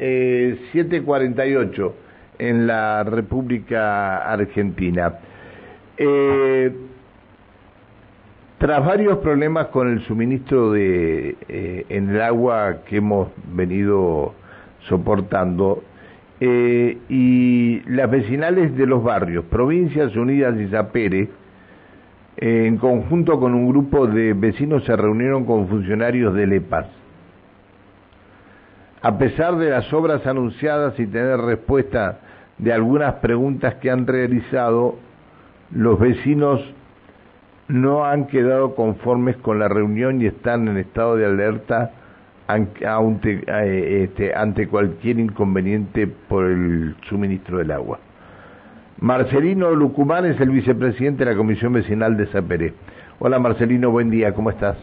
eh, 7.48 en la República Argentina. Eh, tras varios problemas con el suministro de eh, en el agua que hemos venido soportando eh, y las vecinales de los barrios, Provincias Unidas y Zapere, eh, en conjunto con un grupo de vecinos se reunieron con funcionarios del EPAS. A pesar de las obras anunciadas y tener respuesta de algunas preguntas que han realizado, los vecinos no han quedado conformes con la reunión y están en estado de alerta ante, eh, este, ante cualquier inconveniente por el suministro del agua. Marcelino Lucumán es el vicepresidente de la Comisión Vecinal de Zaperé. Hola Marcelino, buen día, ¿cómo estás?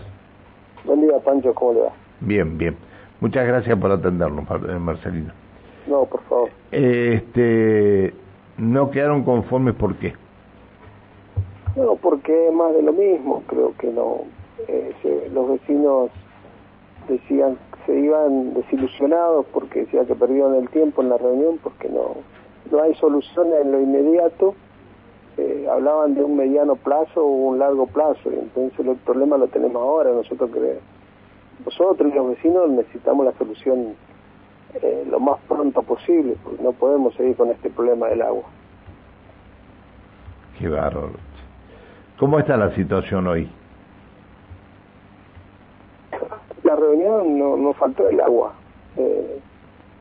Buen día Pancho, ¿cómo le va? Bien, bien. Muchas gracias por atendernos, eh, Marcelino. No, por favor. Este, ¿No quedaron conformes por qué? No, porque es más de lo mismo, creo que no. Eh, los vecinos decían se iban desilusionados porque decía que perdieron el tiempo en la reunión porque no no hay solución en lo inmediato eh, hablaban de un mediano plazo o un largo plazo y entonces el problema lo tenemos ahora nosotros que nosotros y los vecinos necesitamos la solución eh, lo más pronto posible porque no podemos seguir con este problema del agua. Qué bárbaro. Cómo está la situación hoy la reunión no, no faltó el agua, eh,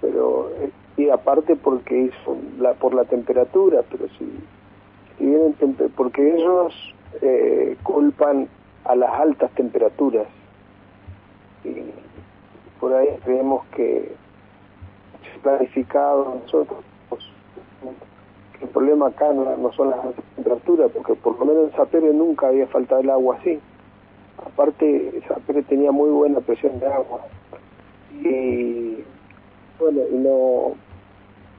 pero eh, y aparte porque hizo la, por la temperatura, pero si, si vienen porque ellos eh, culpan a las altas temperaturas y por ahí creemos que planificado nosotros el problema acá no, son las temperaturas porque por lo menos en Zapere nunca había faltado el agua así. Aparte Zapere tenía muy buena presión de agua. Y bueno no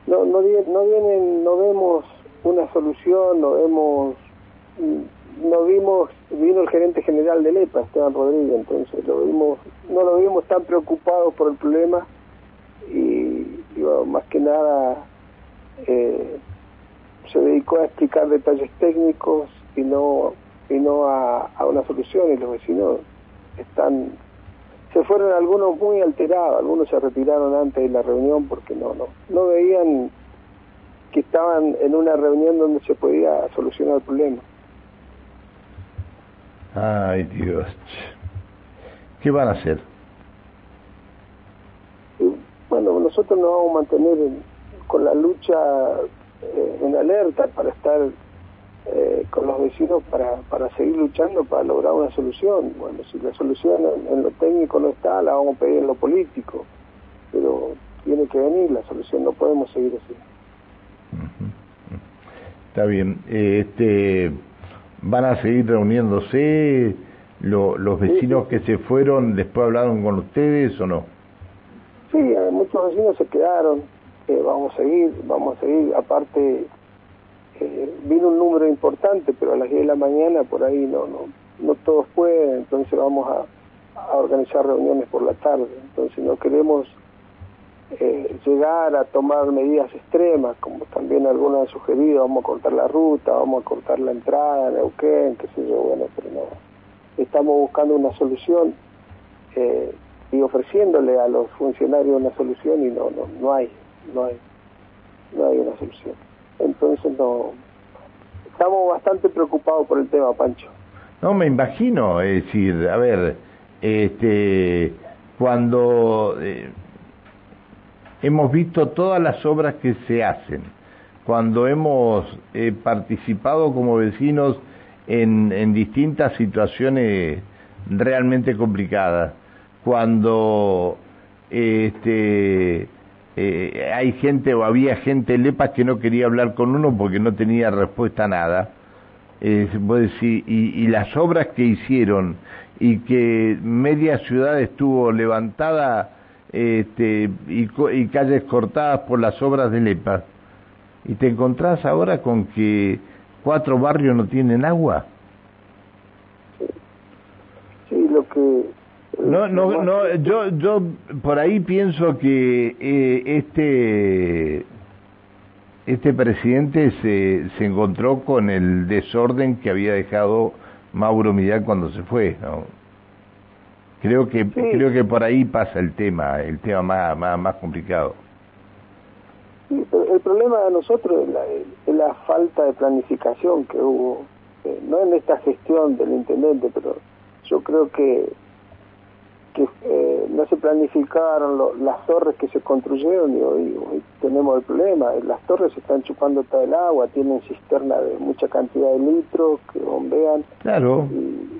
no no, no vienen no vemos una solución no vemos no vimos vino el gerente general del EPA Esteban Rodríguez entonces lo vimos no lo vimos tan preocupado por el problema y más que nada eh, se dedicó a explicar detalles técnicos y no y no a, una solución y los vecinos están se fueron algunos muy alterados algunos se retiraron antes de la reunión porque no no no veían que estaban en una reunión donde se podía solucionar el problema ay Dios qué van a hacer bueno nosotros nos vamos a mantener con la lucha eh, en alerta para estar eh, con los vecinos para, para seguir luchando para lograr una solución. Bueno, si la solución en, lo técnico no está, la vamos a pedir en lo político, pero tiene que venir la solución, no podemos seguir así. Está bien. Este, ¿Van a seguir reuniéndose? ¿Los vecinos que se fueron después hablaron con ustedes o no? Sí, muchos vecinos se quedaron. Eh, vamos a seguir, vamos a seguir. Aparte, eh, vino un número importante, pero a las 10 de la mañana por ahí no, no, no todos pueden, entonces vamos a, organizar reuniones por la tarde. Entonces no queremos eh, llegar a tomar medidas extremas, como también algunos han sugerido, vamos a cortar la ruta, vamos a cortar la entrada Neuquén, qué sé yo, bueno, pero no. Estamos buscando una solución eh, y ofreciéndole a los funcionarios una solución y no, no, no hay, no hay, no hay una solución. Entonces no estamos bastante preocupados por el tema, Pancho. No, me imagino, es decir, a ver, este, cuando eh, hemos visto todas las obras que se hacen, cuando hemos eh, participado como vecinos en, distintas situaciones realmente complicadas, cuando este eh, hay gente o había gente lepas que no quería hablar con uno porque no tenía respuesta a nada. Eh, decir, y, las obras que hicieron y que media ciudad estuvo levantada este, y, y calles cortadas por las obras de LEPA. Y te encontrás ahora con que cuatro barrios no tienen agua. Sí, lo que No, no, no, yo, yo por ahí pienso que eh, este este presidente se, se encontró con el desorden que había dejado Mauro Millán cuando se fue, ¿no? Creo que creo que por ahí pasa el tema, el tema más más, más complicado. el problema de nosotros es la, es la falta de planificación que hubo, eh, no en esta gestión del intendente, pero yo creo que que eh, no se planificaron las torres que se construyeron y hoy, tenemos el problema. Las torres se están chupando todo el agua, tienen cisterna de mucha cantidad de litros que bombean. Claro. Y,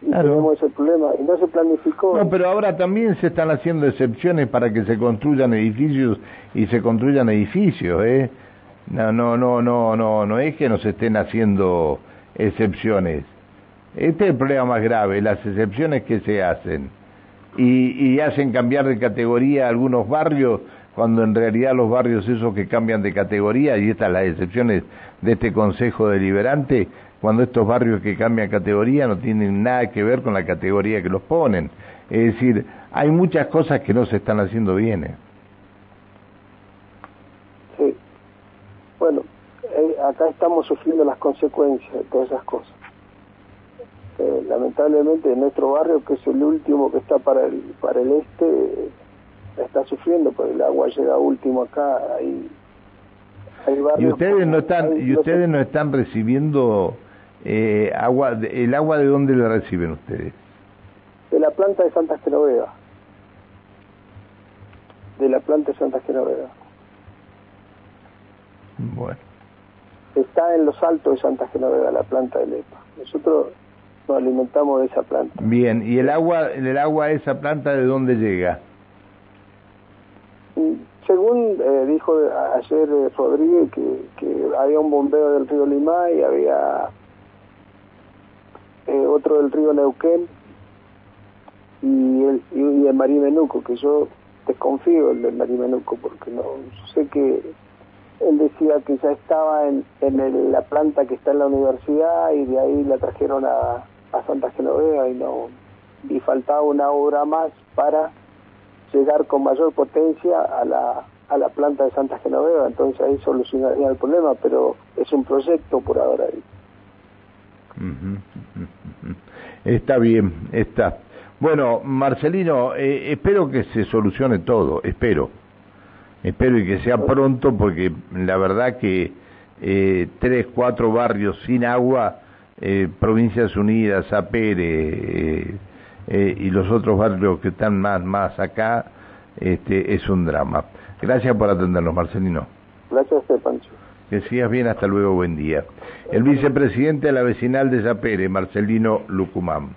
tenemos ese problema y no se planificó. No, pero ahora también se están haciendo excepciones para que se construyan edificios y se construyan edificios, ¿eh? No, no, no, no, no, no es que nos estén haciendo excepciones. Este es el problema más grave, las excepciones que se hacen y, y hacen cambiar de categoría algunos barrios cuando en realidad los barrios esos que cambian de categoría, y estas las excepciones de este Consejo Deliberante, cuando estos barrios que cambian categoría no tienen nada que ver con la categoría que los ponen. Es decir, hay muchas cosas que no se están haciendo bien. ¿eh? Sí. Bueno, eh, acá estamos sufriendo las consecuencias de todas esas cosas. Eh, lamentablemente nuestro barrio, que es el último que está para el, para el este, está sufriendo, porque el agua llega último acá. Hay, y ustedes no están, y ustedes no están recibiendo eh, agua, ¿el agua de dónde la reciben ustedes? De la planta de Santa Genoveva. De la planta de Santa Genoveva. Bueno. Está en los altos de Santa Genoveva, la planta de Lepa. Nosotros alimentamos de esa planta. Bien, ¿y el agua, el agua de esa planta de dónde llega? Según eh, dijo ayer eh, Rodríguez que, que había un bombeo del río Limay, había eh, otro del río Neuquén y el, y el Marimenuco, que yo desconfío el del Marimenuco porque no sé que él decía que ya estaba en, en la planta que está en la universidad y de ahí la trajeron a, a Santa Genoveva y no y faltaba una obra más para llegar con mayor potencia a la a la planta de Santa Genoveva, entonces ahí solucionaría el problema, pero es un proyecto por ahora. Ahí. Está bien, está. Bueno, Marcelino, eh, espero que se solucione todo, espero. Espero y que sea pronto porque la verdad que eh, tres, cuatro barrios sin agua eh, Provincias Unidas, Apere eh, eh, y los otros barrios que están más, más acá, este, es un drama. Gracias por atendernos, Marcelino. Gracias Pancho. Que sigas bien, hasta luego, buen día. El vicepresidente de la vecinal de Zapere, Marcelino Lucumán.